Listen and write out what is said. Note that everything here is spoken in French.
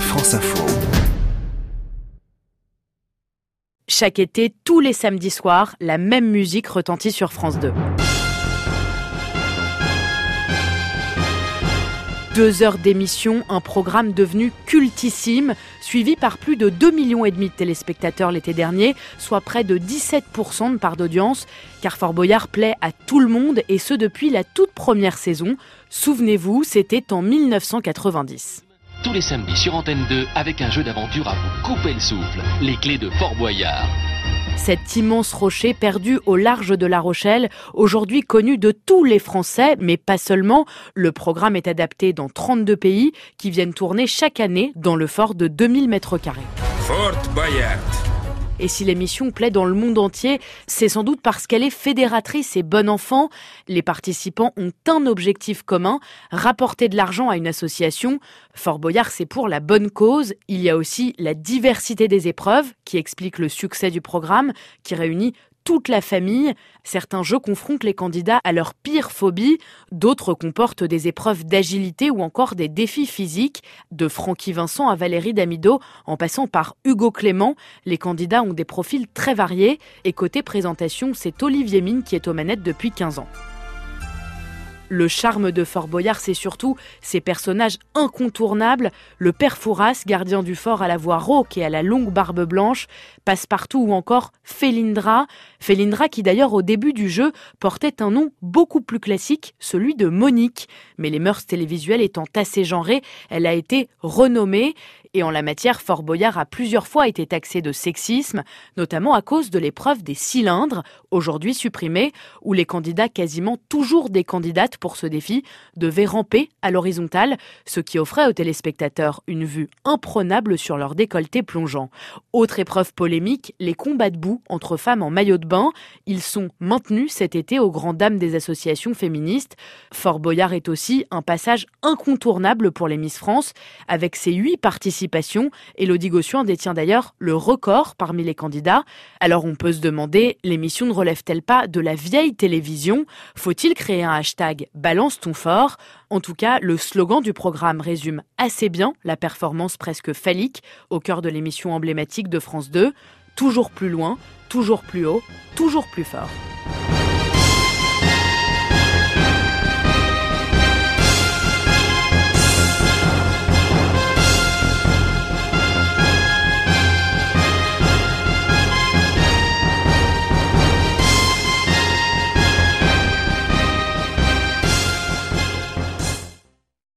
France Info. Chaque été, tous les samedis soirs, la même musique retentit sur France 2. Deux heures d'émission, un programme devenu cultissime, suivi par plus de 2 millions de téléspectateurs l'été dernier, soit près de 17% de part d'audience, car Fort Boyard plaît à tout le monde et ce depuis la toute première saison. Souvenez-vous, c'était en 1990 tous les samedis sur Antenne 2 avec un jeu d'aventure à vous couper le souffle. Les clés de Fort Boyard. Cet immense rocher perdu au large de La Rochelle, aujourd'hui connu de tous les Français, mais pas seulement. Le programme est adapté dans 32 pays qui viennent tourner chaque année dans le fort de 2000 mètres carrés. Fort Boyard. Et si l'émission plaît dans le monde entier, c'est sans doute parce qu'elle est fédératrice et bon enfant. Les participants ont un objectif commun, rapporter de l'argent à une association. Fort Boyard, c'est pour la bonne cause. Il y a aussi la diversité des épreuves qui explique le succès du programme, qui réunit toute la famille. Certains jeux confrontent les candidats à leur pire phobie, d'autres comportent des épreuves d'agilité ou encore des défis physiques. De Francky Vincent à Valérie Damido, en passant par Hugo Clément, les candidats ont des profils très variés. Et côté présentation, c'est Olivier Mine qui est aux manettes depuis 15 ans. Le charme de Fort Boyard, c'est surtout ses personnages incontournables. Le père Fouras, gardien du fort à la voix rauque et à la longue barbe blanche, Passe-Partout ou encore Félindra. Félindra qui d'ailleurs au début du jeu portait un nom beaucoup plus classique, celui de Monique. Mais les mœurs télévisuelles étant assez genrées, elle a été renommée et en la matière, Fort Boyard a plusieurs fois été taxé de sexisme, notamment à cause de l'épreuve des cylindres, aujourd'hui supprimée, où les candidats, quasiment toujours des candidates pour ce défi, devaient ramper à l'horizontale, ce qui offrait aux téléspectateurs une vue imprenable sur leur décolleté plongeant. Autre épreuve polémique, les combats de boue entre femmes en maillot de bain. Ils sont maintenus cet été aux grandes dames des associations féministes. Fort Boyard est aussi un passage incontournable pour les Miss France, avec ses huit participants Elodie Gossuin détient d'ailleurs le record parmi les candidats. Alors on peut se demander, l'émission ne relève-t-elle pas de la vieille télévision? Faut-il créer un hashtag Balance ton fort? En tout cas, le slogan du programme résume assez bien la performance presque phallique au cœur de l'émission emblématique de France 2. Toujours plus loin, toujours plus haut, toujours plus fort.